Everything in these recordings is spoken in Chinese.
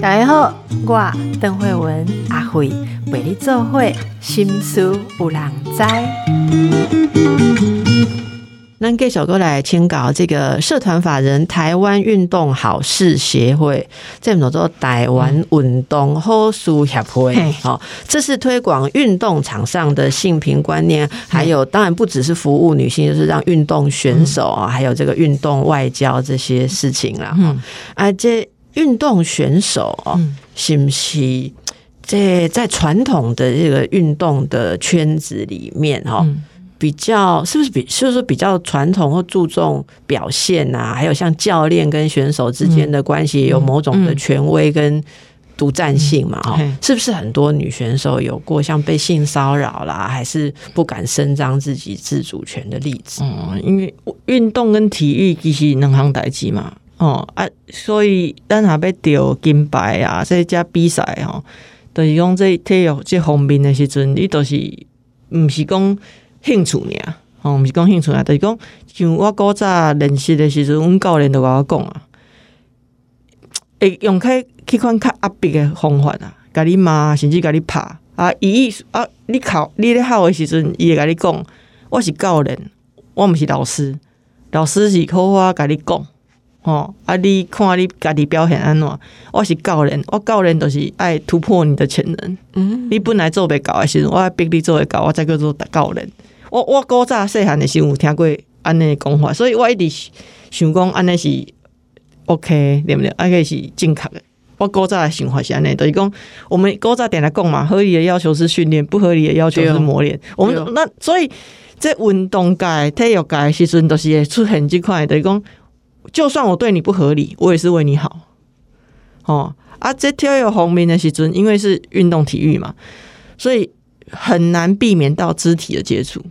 大家好，我邓慧文阿慧为你做会心思有人知。那给小哥来签稿，这个社团法人台湾运动好事协会，这叫做台湾运动好事协会。好，这是推广运动场上的性平观念，还有当然不只是服务女性，就是让运动选手啊，还有这个运动外交这些事情啦。哈，啊，这运动选手哦，是不是这在传统的这个运动的圈子里面哈？比较是不是比，是不是比较传统或注重表现啊？还有像教练跟选手之间的关系，有某种的权威跟独占性嘛？哈，是不是很多女选手有过像被性骚扰啦，还是不敢伸张自己自主权的例子？嗯，因为运动跟体育其实能行代志嘛。哦啊，所以咱下要得金牌啊，这加比赛吼，就是讲这体育这方面的时阵，你都是毋是讲。兴趣尔，哦，毋是讲兴趣啊，就是讲像我古早练习的时阵，阮教练都甲我讲啊，会用开去款较压迫的方法啊，甲你骂，甚至甲你拍啊，伊啊，你考你咧考的时阵，伊会甲你讲，我是教练，我毋是老师，老师是好我甲你讲，吼，啊，你看你家己表现安怎？我是教练，我教练就是爱突破你的潜能，嗯，你本来做袂到的时阵，我逼你做会到，我才叫做教练。我我古早细汉的时候有听过安尼讲法，所以我一直想讲安尼是 OK 对不对？安尼是正确的。我古早的想法是安尼，就是讲我们古早点来讲嘛，合理的要求是训练，不合理的要求是磨练。我们那所以在运动界、体育界时阵都是会出现这块，等于讲，就算我对你不合理，我也是为你好。哦啊，在体育方面的时阵，因为是运动体育嘛，所以很难避免到肢体的接触。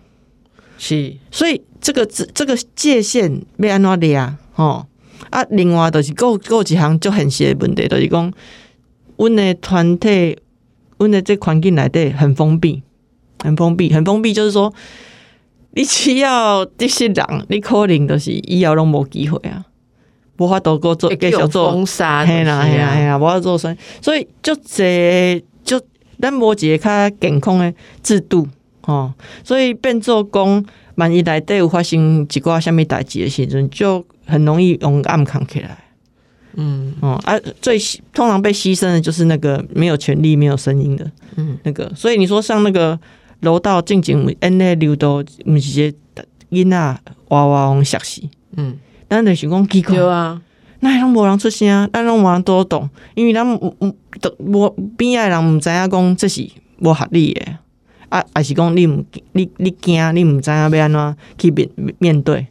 是，所以这个这这个界限要安怎立啊？吼啊！另外就是够够几行就很些问题，就是讲，阮的团体，阮的这环境内底很封闭，很封闭，很封闭，就是说，你只要这些人，你可能就是以后拢无机会啊，无法度过做继续做封杀，嘿啦嘿啦嘿啦，无法做生，所以就这就咱无一个较健康的制度。哦，所以变做讲，万一内底有发生一寡虾物代志的时阵，就很容易用暗扛起来。嗯，哦，啊，最通常被牺牲的就是那个没有权利、没有声音的，嗯，那个。所以你说像那个楼道进景 N A 流都唔是些囡仔娃娃往学死，嗯，咱就想讲奇怪啊，那拢无人出声，咱拢无人都懂，因为咱唔唔都无边仔人唔知影讲这是无合理的。啊，还是讲你毋你你惊，你毋知影要安怎去面面对，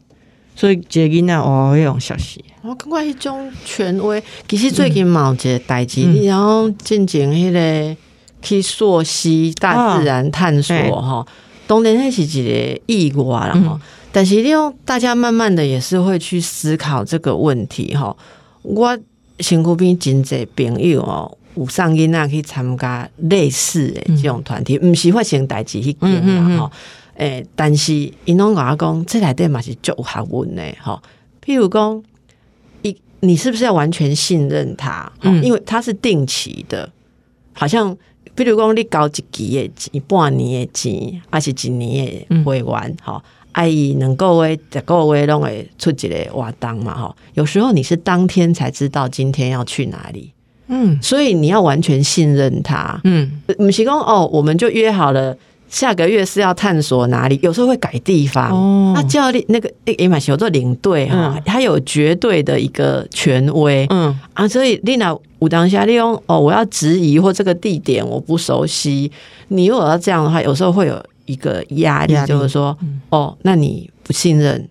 所以一个囡仔哦，迄种消息。我感觉迄种权威，其实最近嘛有一个代志，然后进行迄个去溯溪大自然探索哈，当然迄是一个意外了哈。但是利用大家慢慢的也是会去思考这个问题哈。我身躯边真济朋友哦。有上囡仔去参加类似的这种团体，毋是发生代志去见啦吼。诶，但是因拢甲我讲，这内底嘛是足学问的吼。譬如讲，一你是不是要完全信任他？因为他是定期的，好像譬如讲你交一期的钱、半年的钱，还是一年的会员，吼，阿姨能够为一个月拢会出一个活动嘛吼。有时候你是当天才知道今天要去哪里。嗯，所以你要完全信任他。嗯，我们提供哦，我们就约好了下个月是要探索哪里，有时候会改地方。哦，那教练那个诶马修做领队哈，他有绝对的一个权威。嗯啊，所以丽娜武当下利用哦，我要质疑或这个地点我不熟悉，你如果要这样的话，有时候会有一个压力，就是说哦，那你不信任。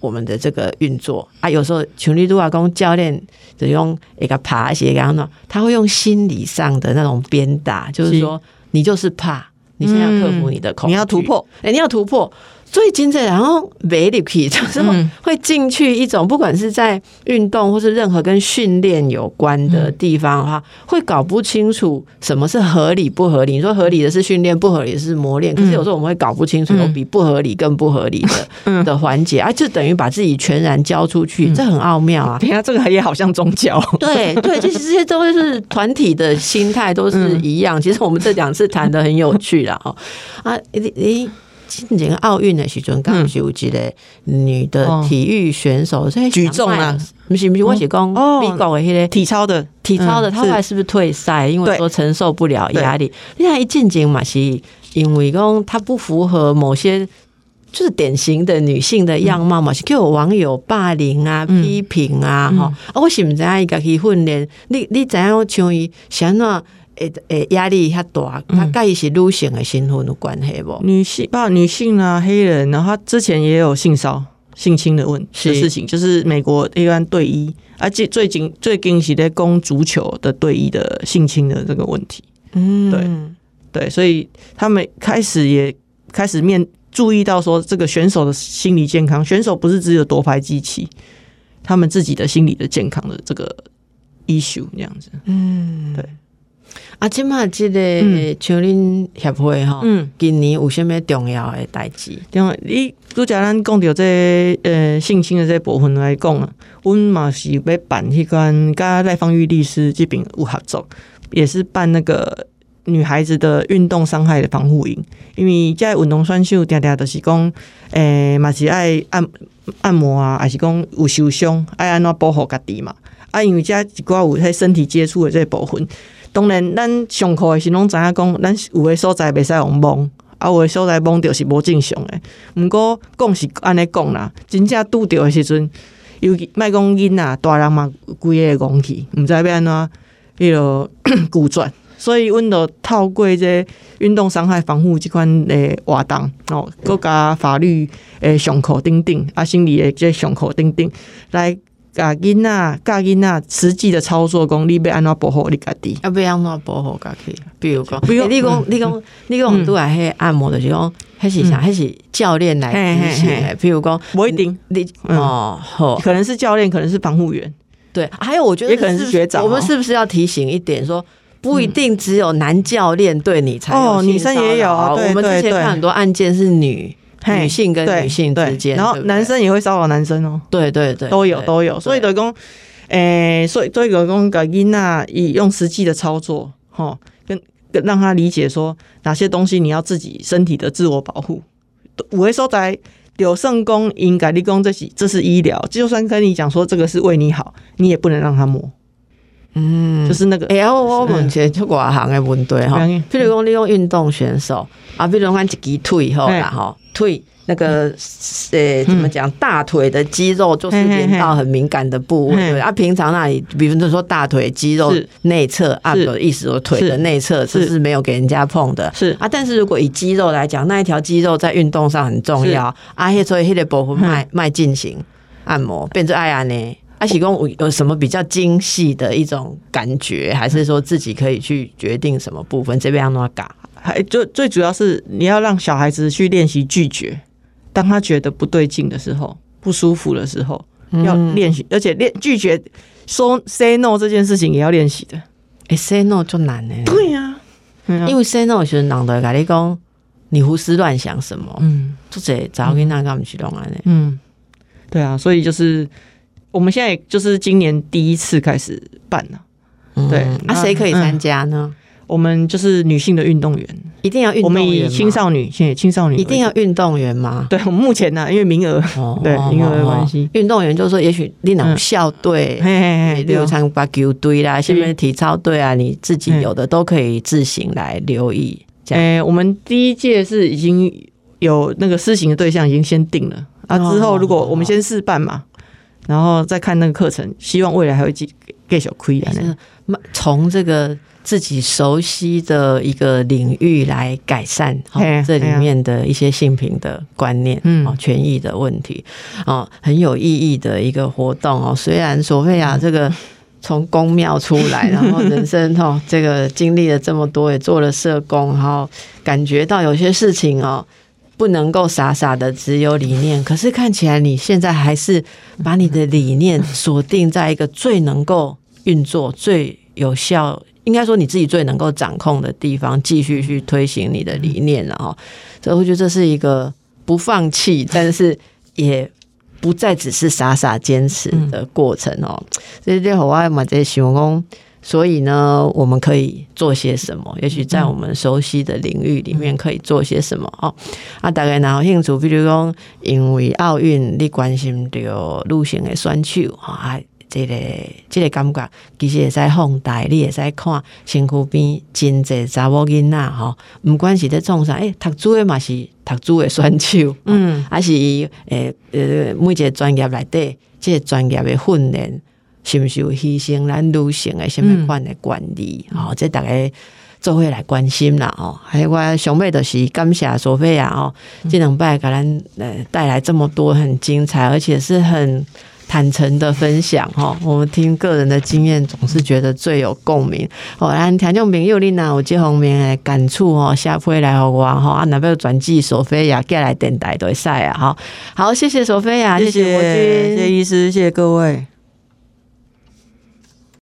我们的这个运作。啊，有时候群力度啊，跟教练就用一个爬鞋，然后呢，他会用心理上的那种鞭打，就是说你就是怕，你现在要克服你的恐惧，你要突破，哎，你要突破，最近这然后没力气，就是会进去一种，不管是在运动或是任何跟训练有关的地方的话，会搞不清楚什么是合理不合理。你说合理的是训练，不合理的是磨练，可是有时候我们会搞不清楚，有比不合理更不合理的 的环节，啊，就等于把自己全然交出去，这很奥妙啊！等下这个也好像宗教，对对，其实这些都是团体的心态都是一样。其实我们这两次谈的很有趣了哦，啊，诶。今年奥运的时阵，刚是有一个女的体育选手在举重啊，不是不是，我是讲美国的那个体操的。体操的，她后来是。不是退赛？因为说承受不了压力。你看一进前嘛，是因为讲她不符合某些就是典型的女性的样貌嘛，是就有网友霸凌啊、批评啊，哈。我是不知影伊家去训练，你你怎样像伊想那？诶诶，压力较大，他介意是女性的身份有关系不？女性，包括女性啊，黑人，然后之前也有性骚性侵的问的事情，就是美国一般队医，而且最近最近是在攻足球的队医的性侵的这个问题。嗯，对对，所以他们开始也开始面注意到说，这个选手的心理健康，选手不是只有夺牌机器，他们自己的心理的健康的这个 issue 那样子。嗯，对。啊，即嘛即个像恁协会吼，今年有啥物重要诶代志？因为你拄则咱讲着这呃性侵的这部分来讲啊，阮嘛是要办迄款甲赖芳玉律师即边有合作，也是办那个女孩子的运动伤害的防护营。因为在运动选手定定都是讲，诶嘛是爱按按摩啊，还是讲有受伤爱安怎保护家己嘛？啊，因为遮一寡有喺身体接触的这部分。当然，咱上课的时拢知影讲，咱有诶所在袂使用摸，啊有诶所在摸着是无正常诶。毋过讲是安尼讲啦，真正拄着的时阵，尤其莫讲囡仔，大人嘛规个讲去，毋知要安怎迄落 拒绝。所以，阮着透过这运动伤害防护即款诶活动哦，各加法律诶上课等等，啊心理诶这上课等等来。教囡仔，教囡仔实际的操作，讲你要安怎保护你家己，要要安怎保护家己？比如讲，比如你讲，你讲，你讲都系迄按摩的时候，还是啥？还是教练来执行？比如讲，不一定，你哦，好，可能是教练，可能是防护员。对，还有我觉得也可能是学长。我们是不是要提醒一点，说不一定只有男教练对你才有，女生也有。我们之前看很多案件是女。女性跟女性之间，然后男生也会骚扰男生哦。对对对，都有都有。所以的讲，诶，所以所以讲，个伊娜以用实际的操作，哈，跟跟让他理解说哪些东西你要自己身体的自我保护。五位所在有圣功，应该立功，这是这是医疗。就算跟你讲说这个是为你好，你也不能让他摸。嗯，就是那个。哎呀，我目前出外行的问题哈，比如讲你用运动选手啊，比如讲一支腿好啦哈。腿那个呃，怎么讲？大腿的肌肉就是连到很敏感的部位啊。平常那里，比如说大腿肌肉内侧啊，的意思说腿的内侧这是没有给人家碰的。是啊，但是如果以肌肉来讲，那一条肌肉在运动上很重要啊。所以黑的部分脉脉进行按摩，变成爱呀呢？阿喜公有什么比较精细的一种感觉，还是说自己可以去决定什么部分？这边要怎么搞？还就最主要是你要让小孩子去练习拒绝，当他觉得不对劲的时候、不舒服的时候，要练习，而且练拒绝说 say no 这件事情也要练习的。哎，say no 就难呢。对呀，因为 say no 就是难的。跟你讲，你胡思乱想什么？嗯，就这早跟那个们去弄啊？嗯，对啊，所以就是我们现在就是今年第一次开始办了。对，那谁可以参加呢？我们就是女性的运动员，一定要运动员我们以青少年，现在青少年一定要运动员吗？对，我们目前呢，因为名额，对名额的关系，运动员就是说，也许你能校队，例如参加球队啦，下面体操队啊，你自己有的都可以自行来留意。哎，我们第一届是已经有那个施行的对象已经先定了。啊，之后如果我们先试办嘛，然后再看那个课程，希望未来还会继继续亏啊。从这个。自己熟悉的一个领域来改善这里面的一些性平的观念，嗯哦，权益的问题，哦，很有意义的一个活动哦。虽然索菲亚这个从宫庙出来，然后人生哦，这个经历了这么多，也做了社工，然后感觉到有些事情哦。不能够傻傻的只有理念，可是看起来你现在还是把你的理念锁定在一个最能够运作、最有效，应该说你自己最能够掌控的地方，继续去推行你的理念了哈。所以我觉得这是一个不放弃，但是也不再只是傻傻坚持的过程哦。所以这好我嘛在想讲。所以呢，我们可以做些什么？也许在我们熟悉的领域里面，可以做些什么？哦，啊，大概然后兴趣，比如讲，因为奥运，你关心到路线的选手，啊，这个这个感觉，其实会使放大，你会使看身躯边真济查某囡仔，吼，毋管是咧创啥，诶，读书的嘛是读书的选手，嗯，还是诶呃，每一个专业内底，即个专业的训练。是毋是有牺牲咱女性诶什么款诶管理？吼，这大家做伙来关心啦！哦，还有我上尾就是感谢索菲亚哦，这两摆给咱呃带来这么多很精彩，而且是很坦诚的分享哈。我们听个人的经验，总是觉得最有共鸣。哦，咱听众朋友你呐有这方面诶感触哦，下回来互我哈，啊，那要转寄索菲亚过来电台都会使啊！哈，好，谢谢索菲亚，谢谢谢谢医师，谢谢各位。